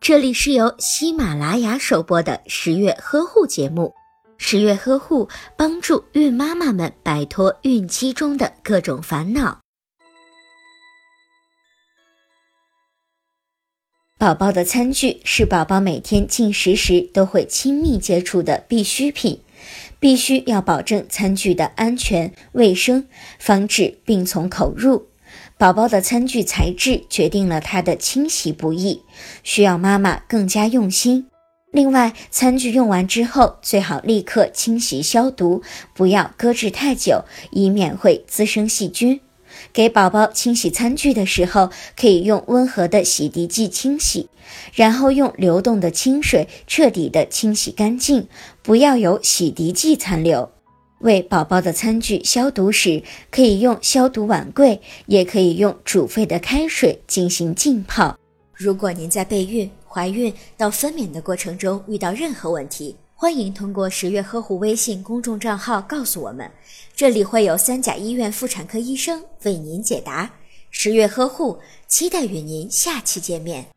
这里是由喜马拉雅首播的十月呵护节目。十月呵护帮助孕妈妈们摆脱孕期中的各种烦恼。宝宝的餐具是宝宝每天进食时都会亲密接触的必需品，必须要保证餐具的安全卫生，防止病从口入。宝宝的餐具材质决定了它的清洗不易，需要妈妈更加用心。另外，餐具用完之后最好立刻清洗消毒，不要搁置太久，以免会滋生细菌。给宝宝清洗餐具的时候，可以用温和的洗涤剂清洗，然后用流动的清水彻底的清洗干净，不要有洗涤剂残留。为宝宝的餐具消毒时，可以用消毒碗柜，也可以用煮沸的开水进行浸泡。如果您在备孕、怀孕到分娩的过程中遇到任何问题，欢迎通过十月呵护微信公众账号告诉我们，这里会有三甲医院妇产科医生为您解答。十月呵护，期待与您下期见面。